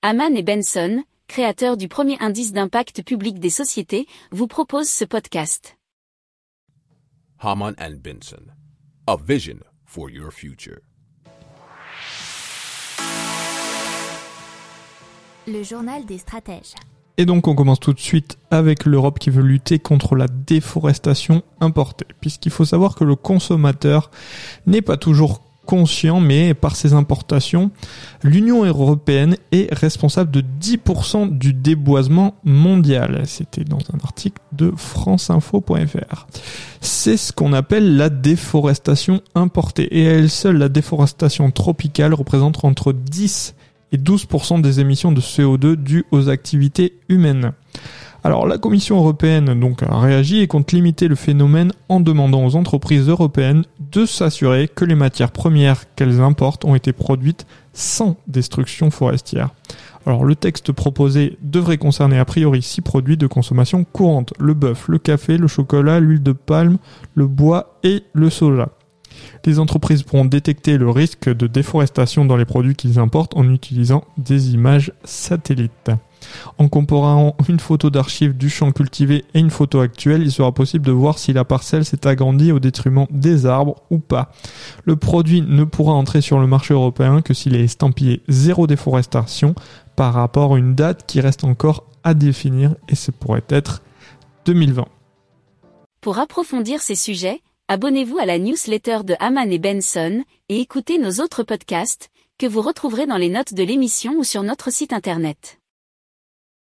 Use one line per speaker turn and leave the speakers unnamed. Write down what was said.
Haman et Benson, créateurs du premier indice d'impact public des sociétés, vous proposent ce podcast.
Haman and Benson, a vision for your future.
Le journal des stratèges.
Et donc on commence tout de suite avec l'Europe qui veut lutter contre la déforestation importée, puisqu'il faut savoir que le consommateur n'est pas toujours conscient, mais par ses importations, l'Union européenne est responsable de 10% du déboisement mondial. C'était dans un article de franceinfo.fr. C'est ce qu'on appelle la déforestation importée. Et à elle seule, la déforestation tropicale représente entre 10 et 12% des émissions de CO2 dues aux activités humaines. Alors la Commission européenne donc a réagi et compte limiter le phénomène en demandant aux entreprises européennes de s'assurer que les matières premières qu'elles importent ont été produites sans destruction forestière. Alors le texte proposé devrait concerner a priori six produits de consommation courante le bœuf, le café, le chocolat, l'huile de palme, le bois et le soja. Les entreprises pourront détecter le risque de déforestation dans les produits qu'ils importent en utilisant des images satellites. En comparant une photo d'archive du champ cultivé et une photo actuelle, il sera possible de voir si la parcelle s'est agrandie au détriment des arbres ou pas. Le produit ne pourra entrer sur le marché européen que s'il est estampillé zéro déforestation par rapport à une date qui reste encore à définir et ce pourrait être 2020.
Pour approfondir ces sujets, abonnez-vous à la newsletter de Haman et Benson et écoutez nos autres podcasts que vous retrouverez dans les notes de l'émission ou sur notre site internet.